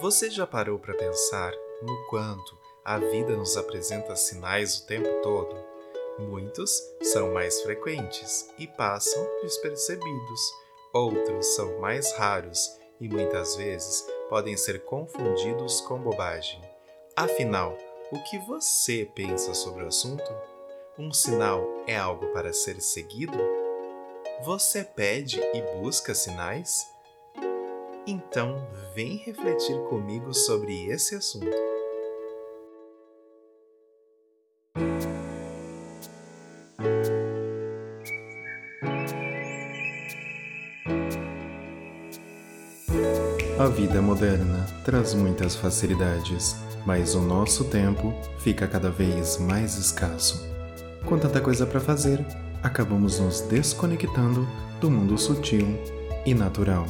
Você já parou para pensar no quanto a vida nos apresenta sinais o tempo todo? Muitos são mais frequentes e passam despercebidos, outros são mais raros e muitas vezes podem ser confundidos com bobagem. Afinal, o que você pensa sobre o assunto? Um sinal é algo para ser seguido? Você pede e busca sinais? Então, vem refletir comigo sobre esse assunto. A vida moderna traz muitas facilidades, mas o nosso tempo fica cada vez mais escasso. Com tanta coisa para fazer, acabamos nos desconectando do mundo sutil e natural.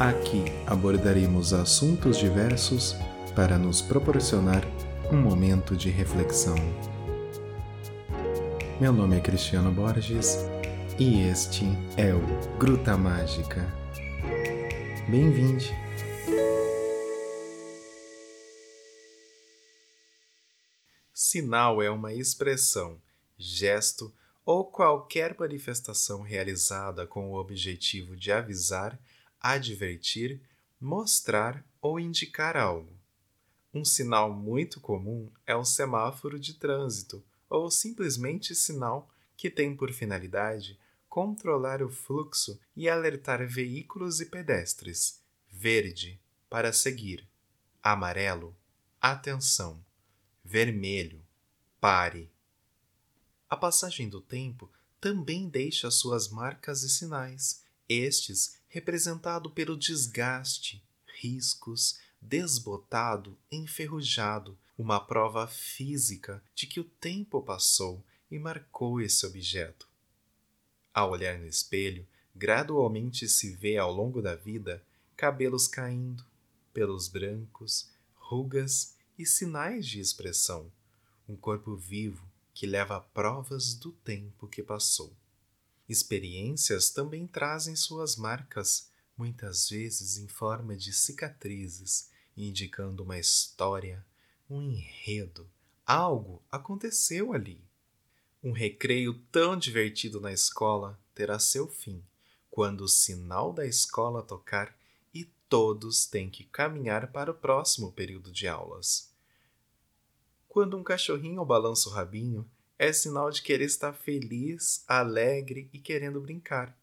Aqui abordaremos assuntos diversos para nos proporcionar um momento de reflexão. Meu nome é Cristiano Borges e este é o Gruta Mágica. Bem-vindo! Sinal é uma expressão, gesto ou qualquer manifestação realizada com o objetivo de avisar advertir, mostrar ou indicar algo. Um sinal muito comum é o semáforo de trânsito ou simplesmente sinal que tem por finalidade controlar o fluxo e alertar veículos e pedestres. Verde, para seguir. Amarelo, atenção. Vermelho, pare. A passagem do tempo também deixa suas marcas e sinais, estes representado pelo desgaste, riscos, desbotado, enferrujado, uma prova física de que o tempo passou e marcou esse objeto. Ao olhar no espelho, gradualmente se vê ao longo da vida cabelos caindo, pelos brancos, rugas e sinais de expressão, um corpo vivo que leva provas do tempo que passou. Experiências também trazem suas marcas, muitas vezes em forma de cicatrizes, indicando uma história, um enredo. Algo aconteceu ali. Um recreio tão divertido na escola terá seu fim quando o sinal da escola tocar e todos têm que caminhar para o próximo período de aulas. Quando um cachorrinho balança o rabinho, é sinal de querer estar feliz, alegre e querendo brincar.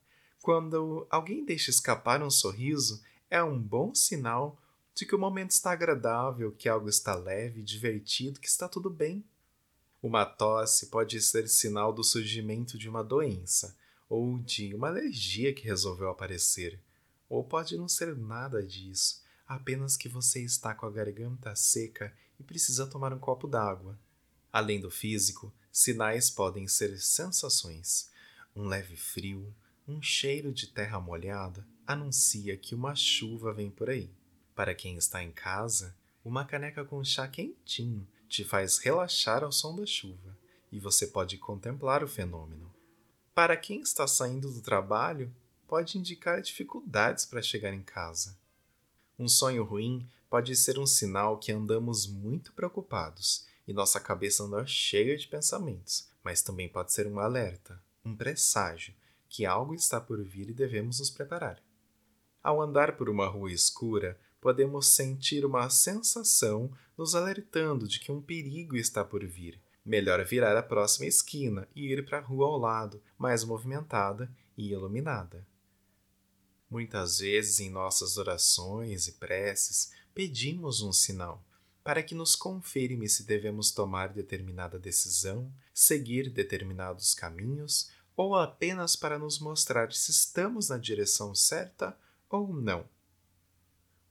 Quando alguém deixa escapar um sorriso, é um bom sinal de que o momento está agradável, que algo está leve, divertido, que está tudo bem. Uma tosse pode ser sinal do surgimento de uma doença ou de uma alergia que resolveu aparecer. Ou pode não ser nada disso, apenas que você está com a garganta seca e precisa tomar um copo d'água. Além do físico, Sinais podem ser sensações. Um leve frio, um cheiro de terra molhada anuncia que uma chuva vem por aí. Para quem está em casa, uma caneca com chá quentinho te faz relaxar ao som da chuva e você pode contemplar o fenômeno. Para quem está saindo do trabalho, pode indicar dificuldades para chegar em casa. Um sonho ruim pode ser um sinal que andamos muito preocupados e nossa cabeça anda cheia de pensamentos, mas também pode ser um alerta, um presságio que algo está por vir e devemos nos preparar. Ao andar por uma rua escura, podemos sentir uma sensação nos alertando de que um perigo está por vir. Melhor virar a próxima esquina e ir para a rua ao lado, mais movimentada e iluminada. Muitas vezes em nossas orações e preces pedimos um sinal, para que nos confirme se devemos tomar determinada decisão, seguir determinados caminhos ou apenas para nos mostrar se estamos na direção certa ou não.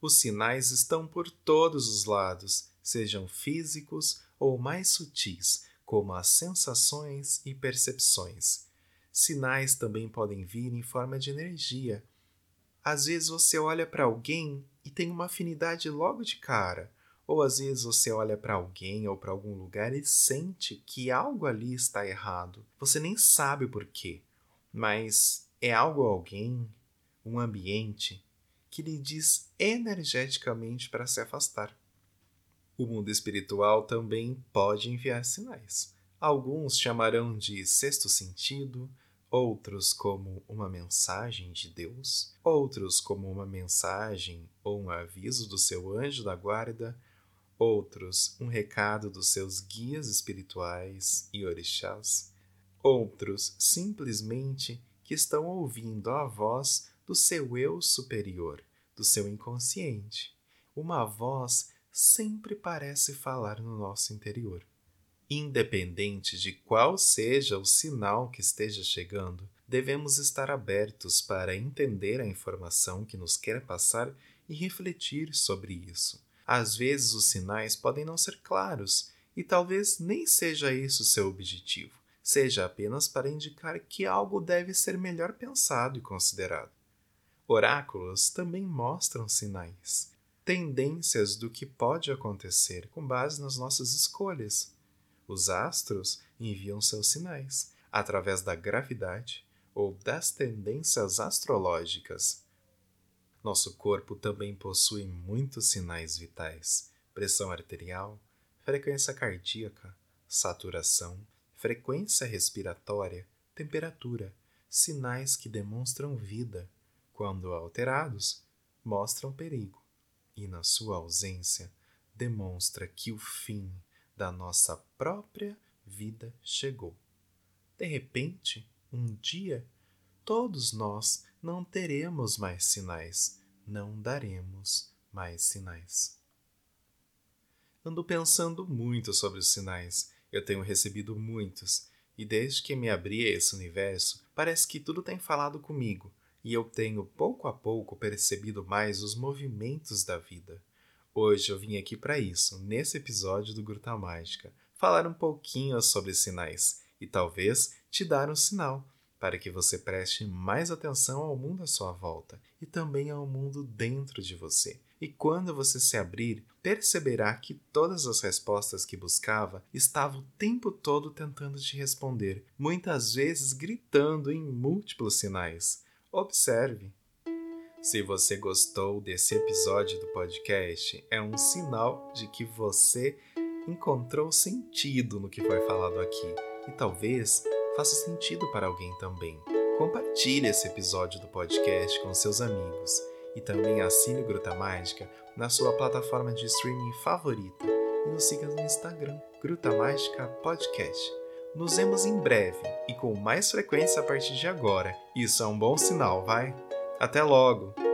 Os sinais estão por todos os lados, sejam físicos ou mais sutis, como as sensações e percepções. Sinais também podem vir em forma de energia. Às vezes você olha para alguém e tem uma afinidade logo de cara, ou às vezes você olha para alguém ou para algum lugar e sente que algo ali está errado. Você nem sabe por quê, mas é algo ou alguém, um ambiente que lhe diz energeticamente para se afastar. O mundo espiritual também pode enviar sinais. Alguns chamarão de sexto sentido, outros como uma mensagem de Deus, outros como uma mensagem ou um aviso do seu anjo da guarda, outros um recado dos seus guias espirituais e orixás, outros simplesmente que estão ouvindo a voz do seu eu superior, do seu inconsciente, uma voz sempre parece falar no nosso interior. Independente de qual seja o sinal que esteja chegando, devemos estar abertos para entender a informação que nos quer passar e refletir sobre isso. Às vezes os sinais podem não ser claros e talvez nem seja esse o seu objetivo, seja apenas para indicar que algo deve ser melhor pensado e considerado. Oráculos também mostram sinais, tendências do que pode acontecer com base nas nossas escolhas. Os astros enviam seus sinais através da gravidade ou das tendências astrológicas. Nosso corpo também possui muitos sinais vitais: pressão arterial, frequência cardíaca, saturação, frequência respiratória, temperatura, sinais que demonstram vida. Quando alterados, mostram perigo e, na sua ausência, demonstra que o fim da nossa própria vida chegou. De repente, um dia, todos nós não teremos mais sinais, não daremos mais sinais. Ando pensando muito sobre os sinais. Eu tenho recebido muitos, e desde que me abri a esse universo, parece que tudo tem falado comigo, e eu tenho pouco a pouco percebido mais os movimentos da vida. Hoje eu vim aqui para isso, nesse episódio do Gruta Mágica, falar um pouquinho sobre sinais e talvez te dar um sinal para que você preste mais atenção ao mundo à sua volta e também ao mundo dentro de você. E quando você se abrir, perceberá que todas as respostas que buscava estavam o tempo todo tentando te responder, muitas vezes gritando em múltiplos sinais. Observe. Se você gostou desse episódio do podcast, é um sinal de que você encontrou sentido no que foi falado aqui e talvez faça sentido para alguém também. Compartilhe esse episódio do podcast com seus amigos e também assine o Gruta Mágica na sua plataforma de streaming favorita e nos siga no Instagram, Gruta Mágica Podcast. Nos vemos em breve e com mais frequência a partir de agora. Isso é um bom sinal, vai? Até logo!